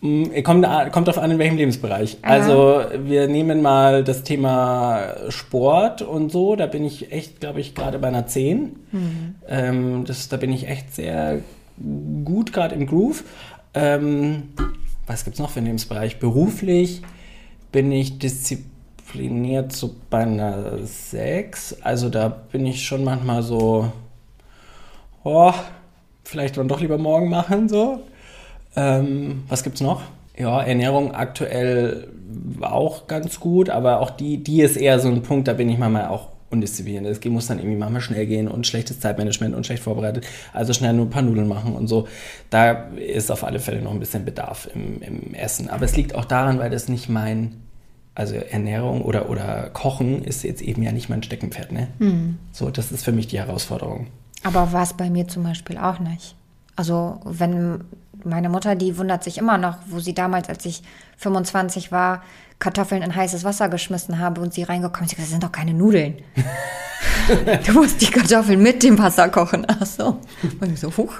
Mm, kommt, kommt auf an, in welchem Lebensbereich. Aha. Also wir nehmen mal das Thema Sport und so. Da bin ich echt, glaube ich, gerade bei einer 10. Mhm. Ähm, das, da bin ich echt sehr gut gerade im Groove. Ähm, was gibt es noch für einen Lebensbereich? Beruflich bin ich diszipliniert so bei einer 6. Also da bin ich schon manchmal so, oh, vielleicht dann doch lieber morgen machen, so. Ähm, was gibt's noch? Ja, Ernährung aktuell auch ganz gut, aber auch die, die ist eher so ein Punkt, da bin ich manchmal auch undiszipliniert. Es muss dann irgendwie manchmal schnell gehen und schlechtes Zeitmanagement und schlecht vorbereitet. Also schnell nur ein paar Nudeln machen und so. Da ist auf alle Fälle noch ein bisschen Bedarf im, im Essen. Aber es liegt auch daran, weil das nicht mein, also Ernährung oder, oder Kochen ist jetzt eben ja nicht mein Steckenpferd. Ne? Hm. So, das ist für mich die Herausforderung.
Aber war es bei mir zum Beispiel auch nicht. Also wenn meine Mutter, die wundert sich immer noch, wo sie damals, als ich 25 war, Kartoffeln in heißes Wasser geschmissen habe und sie reingekommen ist. Das sind doch keine Nudeln. du musst die Kartoffeln mit dem Wasser kochen. Ach so. Und ich so, huch.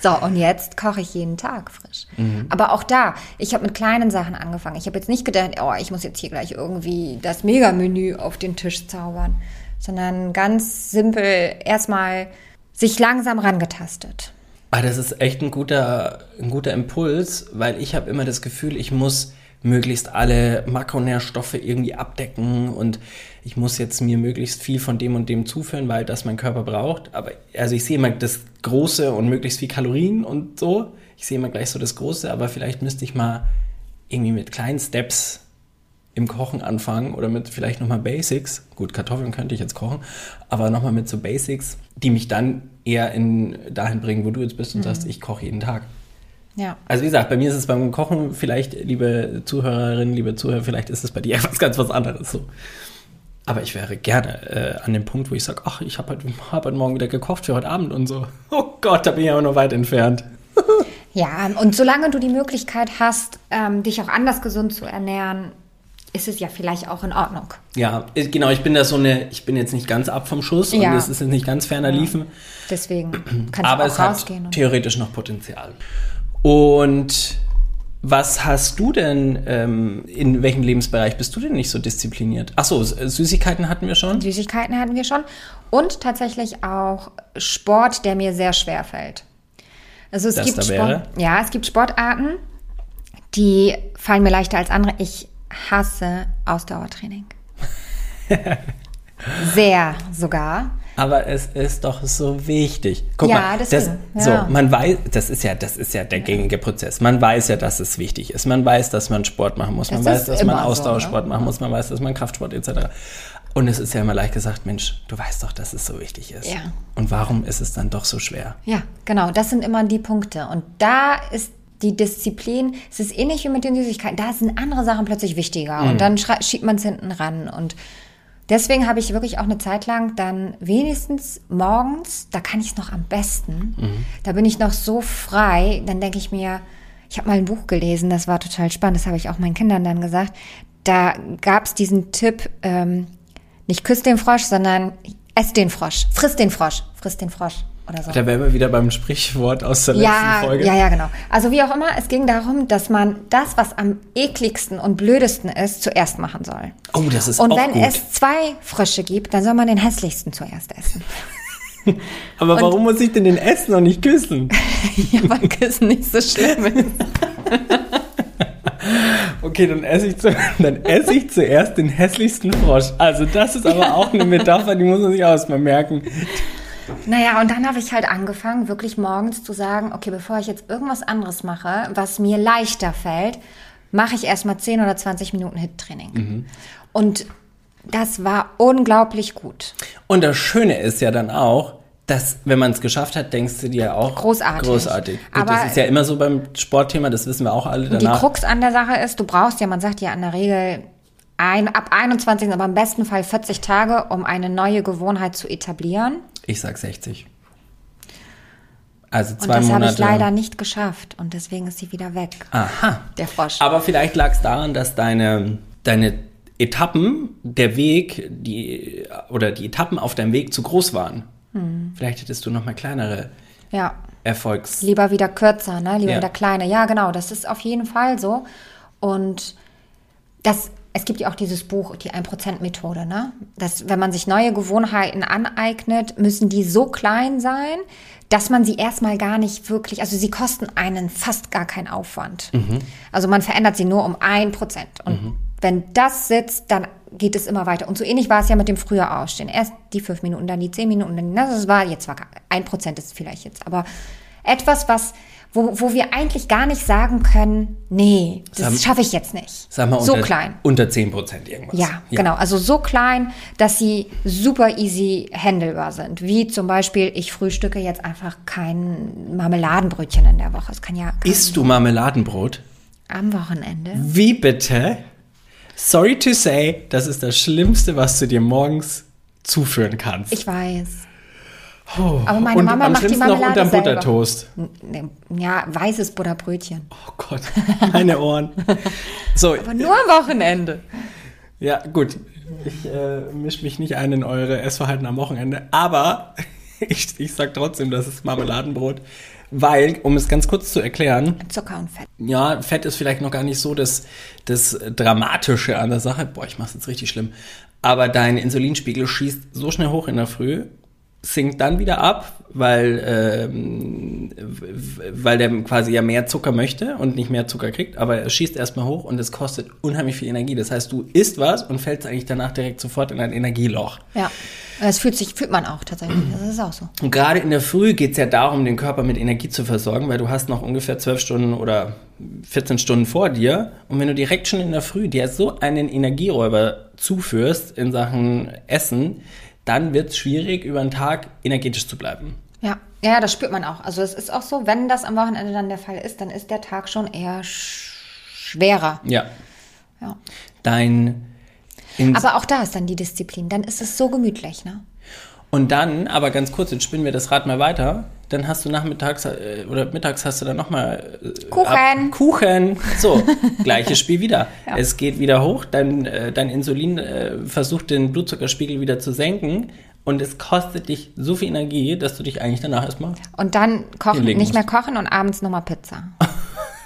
so, und jetzt koche ich jeden Tag frisch. Mhm. Aber auch da, ich habe mit kleinen Sachen angefangen. Ich habe jetzt nicht gedacht, oh, ich muss jetzt hier gleich irgendwie das Megamenü auf den Tisch zaubern, sondern ganz simpel erstmal sich langsam rangetastet.
Ah, das ist echt ein guter, ein guter Impuls, weil ich habe immer das Gefühl, ich muss möglichst alle Makronährstoffe irgendwie abdecken und ich muss jetzt mir möglichst viel von dem und dem zuführen, weil das mein Körper braucht. Aber also ich sehe immer das Große und möglichst viel Kalorien und so. Ich sehe immer gleich so das Große, aber vielleicht müsste ich mal irgendwie mit kleinen Steps im Kochen anfangen oder mit vielleicht nochmal Basics. Gut, Kartoffeln könnte ich jetzt kochen, aber nochmal mit so Basics, die mich dann eher in, dahin bringen, wo du jetzt bist und mhm. sagst, ich koche jeden Tag. Ja. Also wie gesagt, bei mir ist es beim Kochen vielleicht, liebe Zuhörerinnen, liebe Zuhörer, vielleicht ist es bei dir etwas ganz was anderes so. Aber ich wäre gerne äh, an dem Punkt, wo ich sage, ach, ich habe heute, hab heute Morgen wieder gekocht für heute Abend und so. Oh Gott, da bin ich aber noch weit entfernt.
ja, und solange du die Möglichkeit hast, ähm, dich auch anders gesund zu ernähren, ist es ja vielleicht auch in Ordnung.
Ja, genau, ich bin da so eine, ich bin jetzt nicht ganz ab vom Schuss ja. und es ist jetzt nicht ganz ferner ja. liefen.
Deswegen
kannst Aber du auch es rausgehen. Hat theoretisch noch Potenzial. Und was hast du denn, ähm, in welchem Lebensbereich bist du denn nicht so diszipliniert? Achso, Süßigkeiten hatten wir schon?
Süßigkeiten hatten wir schon. Und tatsächlich auch Sport, der mir sehr schwer fällt. Also es das gibt Sport, ja, es gibt Sportarten, die fallen mir leichter als andere. Ich hasse Ausdauertraining. Sehr sogar.
Aber es ist doch so wichtig. Guck ja, mal, das, ja. so, man weiß, das ist ja, das ist ja der gängige Prozess. Man weiß ja, dass es wichtig ist. Man weiß, dass man Sport machen muss. Das man weiß, dass man Ausdauersport so, ne? machen muss. Man weiß, dass man Kraftsport etc. Und es ist ja immer leicht gesagt, Mensch, du weißt doch, dass es so wichtig ist. Ja. Und warum ist es dann doch so schwer?
Ja, genau. Das sind immer die Punkte. Und da ist die Disziplin, es ist ähnlich wie mit den Süßigkeiten, da sind andere Sachen plötzlich wichtiger mhm. und dann schiebt man es hinten ran und deswegen habe ich wirklich auch eine Zeit lang dann wenigstens morgens, da kann ich es noch am besten, mhm. da bin ich noch so frei, dann denke ich mir, ich habe mal ein Buch gelesen, das war total spannend, das habe ich auch meinen Kindern dann gesagt, da gab es diesen Tipp, ähm, nicht küss den Frosch, sondern ess den Frosch, friss den Frosch, friss den Frosch so.
Da wären wir wieder beim Sprichwort aus der
ja,
letzten Folge.
Ja, ja, genau. Also wie auch immer, es ging darum, dass man das, was am ekligsten und blödesten ist, zuerst machen soll.
Oh, das ist
Und
auch
wenn
gut.
es zwei Frösche gibt, dann soll man den hässlichsten zuerst essen.
Aber und warum muss ich denn den essen und nicht küssen?
ja, weil Küssen nicht so schlimm ist.
Okay, dann esse, ich zu, dann esse ich zuerst den hässlichsten Frosch. Also das ist aber ja. auch eine Metapher, die muss man sich auch erstmal merken.
Naja, und dann habe ich halt angefangen, wirklich morgens zu sagen, okay, bevor ich jetzt irgendwas anderes mache, was mir leichter fällt, mache ich erstmal 10 oder 20 Minuten HIT-Training. Und das war unglaublich gut.
Und das Schöne ist ja dann auch, dass, wenn man es geschafft hat, denkst du dir auch
Großartig.
Großartig. Gut,
Aber-
das ist ja immer so beim Sportthema, das wissen wir auch alle
Und die
danach.
Krux an der Sache ist, du brauchst ja, man sagt ja in der Regel ein, ab 21, aber im besten Fall 40 Tage, um eine neue Gewohnheit zu etablieren.
Ich sag 60. Also
Und
zwei
das habe
Monate.
ich leider nicht geschafft. Und deswegen ist sie wieder weg.
Aha.
Der Frosch.
Aber vielleicht lag es daran, dass deine, deine Etappen, der Weg, die, oder die Etappen auf deinem Weg zu groß waren.
Hm.
Vielleicht hättest du noch mal kleinere
ja.
Erfolgs...
Lieber wieder kürzer, ne? Lieber
Ja.
wieder kleiner. Ja, genau, das ist auf jeden Fall so. Und das, es gibt ja auch dieses Buch, die 1%-Methode, ne? Dass, wenn man sich neue Gewohnheiten aneignet, müssen die so klein sein, dass man sie erstmal gar nicht wirklich, also sie kosten einen fast gar keinen Aufwand. Also man verändert sie nur um 1%. Und wenn das sitzt, dann geht es immer weiter. Und so ähnlich war es ja mit dem früher Ausstehen. Erst die fünf Minuten, dann die zehn Minuten, dann, das war jetzt war ein Prozent ist vielleicht jetzt, aber etwas, was, wo, wo wir eigentlich gar nicht sagen können, nee, das schaffe ich jetzt nicht.
Sag mal,
so
unter,
klein.
Unter 10 Prozent irgendwas.
Ja, genau. Also so klein, dass sie super easy handelbar sind. Wie zum Beispiel, ich frühstücke jetzt einfach kein Marmeladenbrötchen in der Woche. Es kann ja
Isst du Marmeladenbrot?
am Wochenende.
Wie bitte? Sorry to say, das ist das Schlimmste, was du dir morgens zuführen kannst.
Ich weiß. Aber meine
Und
Mama
am
macht die
schlimmsten noch
Marmelade
unterm
selber.
Buttertoast.
Ja, weißes Butterbrötchen.
Oh Gott, meine Ohren. So,
Aber nur am Wochenende.
ja, gut. Ich äh, mische mich nicht ein in eure Essverhalten am Wochenende, aber ich, ich sag trotzdem, das ist Marmeladenbrot, weil, um es ganz kurz zu erklären,
Zucker und Fett.
ja, Fett ist vielleicht noch gar nicht so das, das Dramatische an der Sache. Boah, ich mach's jetzt richtig schlimm. Aber dein Insulinspiegel schießt so schnell hoch in der Früh, sinkt dann wieder ab, weil, ähm, weil der quasi ja mehr Zucker möchte und nicht mehr Zucker kriegt, aber er schießt erstmal hoch und es kostet unheimlich viel Energie. Das heißt, du isst was und fällst eigentlich danach direkt sofort in ein Energieloch.
Ja. Das fühlt sich, fühlt man auch tatsächlich. Das ist auch so.
Und gerade in der Früh geht's ja darum, den Körper mit Energie zu versorgen, weil du hast noch ungefähr 12 Stunden oder 14 Stunden vor dir. Und wenn du direkt schon in der Früh dir so einen Energieräuber zuführst in Sachen Essen, dann wird's schwierig, über den Tag energetisch zu bleiben.
Ja. Ja, das spürt man auch. Also es ist auch so, wenn das am Wochenende dann der Fall ist, dann ist der Tag schon eher sch schwerer.
Ja.
Ja.
Dein
Aber auch da ist dann die Disziplin. Dann ist es so gemütlich, ne?
Und dann, aber ganz kurz, jetzt spinnen wir das Rad mal weiter. Dann hast du nachmittags äh, oder mittags hast du dann nochmal äh,
Kuchen.
Kuchen. So, gleiches Spiel wieder. Es geht wieder hoch, dein, äh, dein Insulin versucht den Blutzuckerspiegel wieder zu senken und es kostet dich so viel Energie, dass du dich eigentlich danach erstmal.
Und dann kochen, nicht mehr
musst.
kochen und abends nochmal Pizza.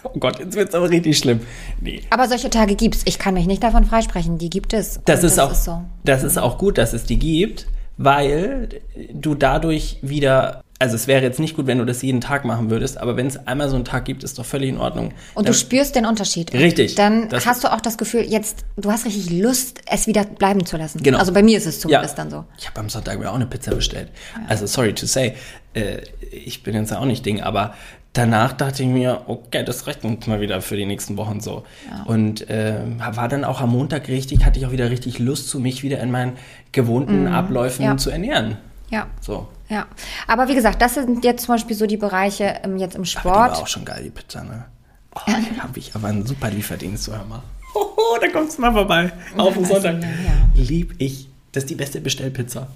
Oh Gott, jetzt wird's aber richtig schlimm. Nee.
Aber solche Tage gibt's. Ich kann mich nicht davon freisprechen. Die gibt es.
Das, ist, auch,
so.
das ist auch gut, dass es die gibt, weil du dadurch wieder, also es wäre jetzt nicht gut, wenn du das jeden Tag machen würdest, aber wenn es einmal so einen Tag gibt, ist doch völlig in Ordnung.
Und
Da-
du spürst den Unterschied.
Richtig.
Dann hast du auch das Gefühl, jetzt, du hast richtig Lust, es wieder bleiben zu lassen.
Genau.
Also bei mir ist es zumindest dann so.
Ich habe am Sonntag mir auch eine Pizza bestellt. Also sorry to say, äh, ich bin jetzt auch nicht Ding, aber danach dachte ich mir, okay, das reicht uns mal wieder für die nächsten Wochen so. Und äh, war dann auch am Montag richtig, hatte ich auch wieder richtig Lust, zu mich wieder in meinen gewohnten Abläufen
Mhm. Ja.
zu ernähren.
Ja.
So.
Ja. Aber wie gesagt, das sind jetzt zum Beispiel so die Bereiche ähm, jetzt im
Aber die
Sport.
war auch schon geil, die Pizza, ne? Oh, die habe ich aber einen super Lieferdienst, so hör mal. Oh, da kommst du mal vorbei. Auf
also,
Sonntag.
ja.
Lieb ich. Das ist die beste Bestellpizza.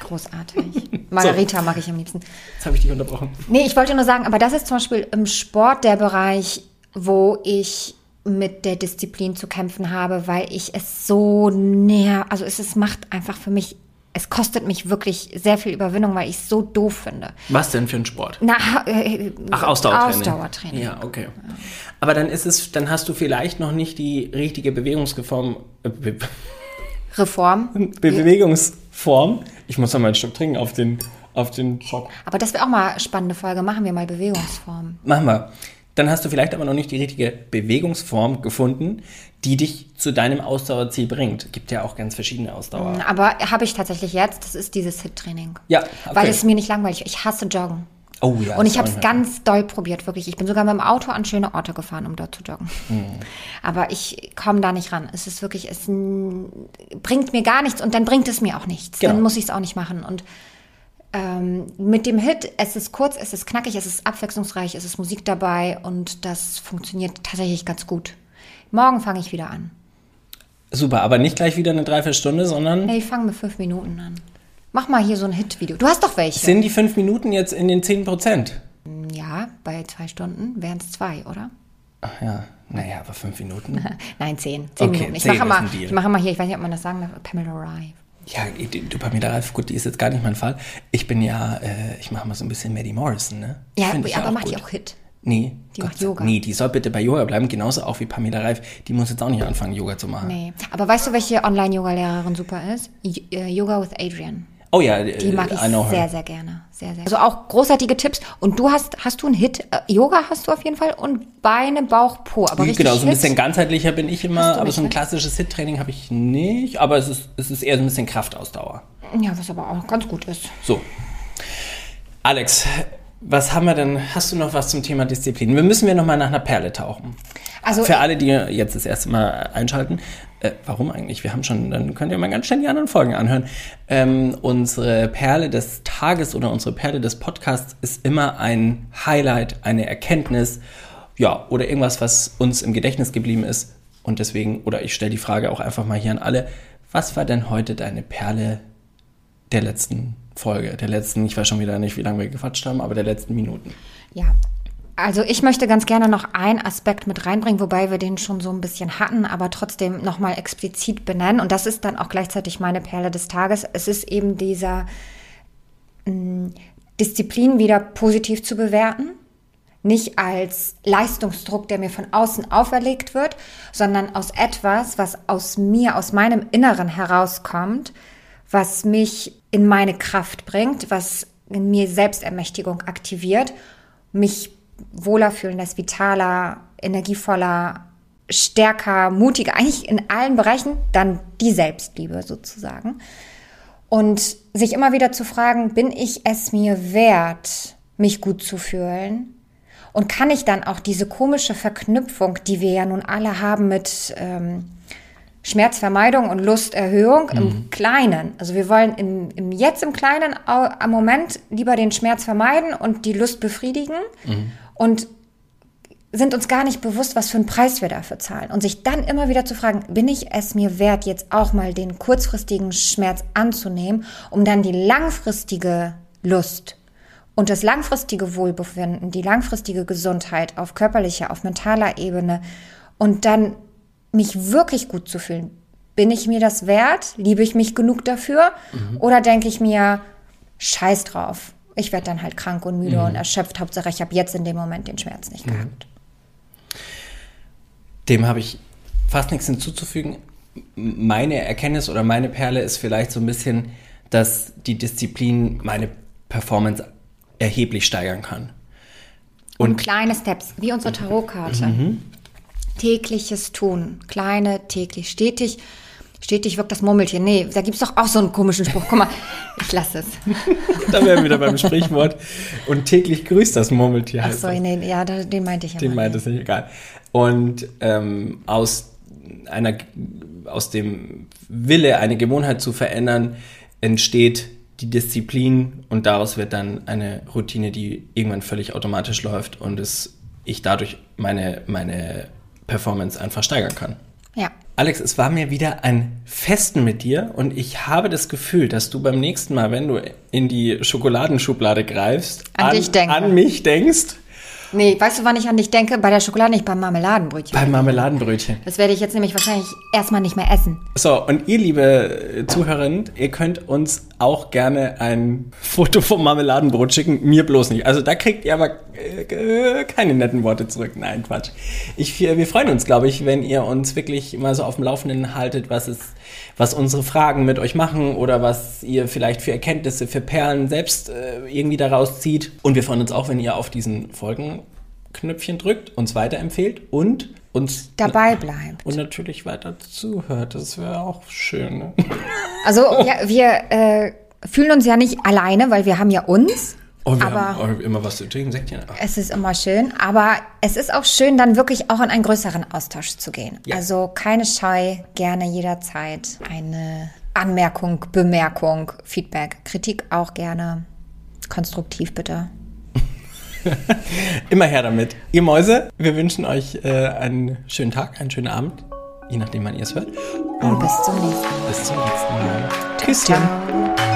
Großartig. Margarita mag ich am liebsten.
Jetzt habe ich dich unterbrochen.
Nee, ich wollte nur sagen, aber das ist zum Beispiel im Sport der Bereich, wo ich mit der Disziplin zu kämpfen habe, weil ich es so näher, also es, es macht einfach für mich, es kostet mich wirklich sehr viel Überwindung, weil ich es so doof finde.
Was denn für ein Sport?
Na, äh,
Ach, Ausdauertraining.
Ausdauertraining.
Ja, okay. Aber dann ist es, dann hast du vielleicht noch nicht die richtige Bewegungsform. Äh, Be
Reform.
Be Bewegungsform. Ich muss noch mal ein Stück trinken auf den, auf den Schock.
Aber das wäre auch mal eine spannende Folge. Machen wir mal Bewegungsformen.
Machen wir. Dann hast du vielleicht aber noch nicht die richtige Bewegungsform gefunden, die dich zu deinem Ausdauerziel bringt. Gibt ja auch ganz verschiedene Ausdauer.
Aber habe ich tatsächlich jetzt, das ist dieses Hit-Training.
Ja, okay.
Weil es mir nicht langweilig Ich hasse Joggen.
Oh ja.
Und ich habe es ganz doll probiert, wirklich. Ich bin sogar mit dem Auto an schöne Orte gefahren, um dort zu joggen.
Hm.
Aber ich komme da nicht ran. Es ist wirklich, es bringt mir gar nichts und dann bringt es mir auch nichts.
Genau.
Dann muss ich es auch nicht machen. Und ähm, mit dem Hit, es ist kurz, es ist knackig, es ist abwechslungsreich, es ist Musik dabei und das funktioniert tatsächlich ganz gut. Morgen fange ich wieder an.
Super, aber nicht gleich wieder eine Dreiviertelstunde, sondern
Nee, ich fange mit fünf Minuten an. Mach mal hier so ein Hit-Video. Du hast doch welche.
sind die fünf Minuten jetzt in den 10 Prozent?
ja, bei zwei Stunden wären es zwei, oder?
Ach ja, naja, aber fünf Minuten.
Nein, zehn. Zehn
Okay,
Minuten. Ich mache mal, ich mache mal hier, ich weiß nicht, ob man das sagen darf, Pamela Rive.
Ja, die Dopamina Reif, gut, die ist jetzt gar nicht mein Fall. Ich bin ja, äh, ich mache mal so ein bisschen Maddie Morrison, ne?
Ja,
Find ich
aber macht die auch Hit?
Nee,
Die
Gott
macht Yoga.
Nee, die soll bitte bei Yoga bleiben, genauso auch wie Pamela Reif. Die muss jetzt auch nicht anfangen, Yoga zu machen.
Nee. Aber weißt du, welche Online-Yoga-Lehrerin super ist? Y äh, Yoga with Adrian.
Oh ja,
Die mag ich sehr, sehr gerne. Sehr, sehr. Also auch großartige Tipps. Und du hast, hast du einen Hit? Äh, Yoga hast du auf jeden Fall und Beine, Bauch, Po. Aber richtig
Genau, so ein
Hit?
bisschen ganzheitlicher bin ich immer, aber so ein
ne?
klassisches Hit-Training habe ich nicht, aber es ist, es ist eher so ein bisschen Kraftausdauer.
Ja, was aber auch ganz gut ist.
So. Alex, was haben wir denn? Hast du noch was zum Thema Disziplin? Wir müssen wir noch mal nach einer Perle tauchen.
Also
Für alle, die jetzt das erste Mal einschalten, äh, warum eigentlich? Wir haben schon, dann könnt ihr mal ganz schnell die anderen Folgen anhören. Ähm, unsere Perle des Tages oder unsere Perle des Podcasts ist immer ein Highlight, eine Erkenntnis, ja, oder irgendwas, was uns im Gedächtnis geblieben ist. Und deswegen, oder ich stelle die Frage auch einfach mal hier an alle, was war denn heute deine Perle der letzten Folge, der letzten, ich weiß schon wieder nicht, wie lange wir gequatscht haben, aber der letzten Minuten?
Ja. Also ich möchte ganz gerne noch einen Aspekt mit reinbringen, wobei wir den schon so ein bisschen hatten, aber trotzdem nochmal explizit benennen. Und das ist dann auch gleichzeitig meine Perle des Tages. Es ist eben dieser mh, Disziplin wieder positiv zu bewerten. Nicht als Leistungsdruck, der mir von außen auferlegt wird, sondern aus etwas, was aus mir, aus meinem Inneren herauskommt, was mich in meine Kraft bringt, was in mir Selbstermächtigung aktiviert, mich wohler fühlen lässt, vitaler, energievoller, stärker, mutiger, eigentlich in allen Bereichen dann die Selbstliebe sozusagen. Und sich immer wieder zu fragen, bin ich es mir wert, mich gut zu fühlen? Und kann ich dann auch diese komische Verknüpfung, die wir ja nun alle haben mit ähm, Schmerzvermeidung und Lusterhöhung im Kleinen. Also wir wollen im, im jetzt im Kleinen am Moment lieber den Schmerz vermeiden und die Lust befriedigen und sind uns gar nicht bewusst, was für einen Preis wir dafür zahlen. Und sich dann immer wieder zu fragen, bin ich es mir wert, jetzt auch mal den kurzfristigen Schmerz anzunehmen, um dann die langfristige Lust und das langfristige Wohlbefinden, die langfristige Gesundheit auf körperlicher, auf mentaler Ebene und dann mich wirklich gut zu fühlen. Bin ich mir das wert? Liebe ich mich genug dafür? Oder denke ich mir, scheiß drauf. Ich werde dann halt krank und müde und erschöpft. Hauptsache, ich habe jetzt in dem Moment den Schmerz nicht gehabt.
Dem habe ich fast nichts hinzuzufügen. Meine Erkenntnis oder meine Perle ist vielleicht so ein bisschen, dass die Disziplin meine Performance erheblich steigern kann.
Und kleine Steps, wie unsere Tarotkarte. Tägliches Tun. Kleine, täglich, stetig. Stetig wirkt das Murmeltier. Nee, da gibt's doch auch so einen komischen Spruch. Guck mal, ich lasse es.
Da wären wir wieder beim Sprichwort. Und täglich grüßt das Murmeltier.
Ach so, nee, ja, den meinte ich ja
Den
mal.
meint es nicht, egal. Und ähm, aus einer, aus dem Wille, eine Gewohnheit zu verändern, entsteht die Disziplin und daraus wird dann eine Routine, die irgendwann völlig automatisch läuft und es, ich dadurch meine, meine Performance einfach steigern kann.
Ja.
Alex, es war mir wieder ein Festen mit dir und ich habe das Gefühl, dass du beim nächsten Mal, wenn du in die Schokoladenschublade greifst,
An dich denke.
an mich denkst,
Nee, weißt du, wann ich an dich denke? Bei der Schokolade, nicht beim Marmeladenbrötchen.
beim Marmeladenbrötchen.
Das werde ich jetzt nämlich wahrscheinlich erstmal nicht mehr essen.
So, und ihr, liebe äh, Zuhörerinnen, ihr könnt uns auch gerne ein Foto vom Marmeladenbrot schicken, mir bloß nicht. Also da kriegt ihr aber äh, keine netten Worte zurück. Nein, Quatsch. Ich, wir wir freuen uns, glaube ich, wenn ihr uns wirklich mal so auf dem Laufenden haltet, was es, was unsere Fragen mit euch machen oder was ihr vielleicht für Erkenntnisse, für Perlen selbst äh, irgendwie daraus zieht. Und wir freuen uns auch, wenn ihr auf diesen Folgen Knöpfchen drückt, uns weiterempfehlt und uns
Dabei bleibt.
und natürlich weiter zuhört. Das wäre auch schön. Ne?
Also ja, wir äh, fühlen uns ja nicht alleine, weil wir haben ja uns.
Oh, wir
Aber-
haben immer was zu trinken, Säckchen. Ach,
Es ist immer schön, aber es ist auch schön, dann wirklich auch in einen größeren Austausch zu gehen.
Ja.
Also keine Scheu, gerne jederzeit eine Anmerkung, Bemerkung, Feedback, Kritik auch gerne. Konstruktiv bitte.
Immer her damit. Ihr Mäuse, wir wünschen euch äh, einen schönen Tag, einen schönen Abend, je nachdem, wann ihr es hört.
Und bis zum nächsten Mal.
Bis zum nächsten Mal.
Ciao.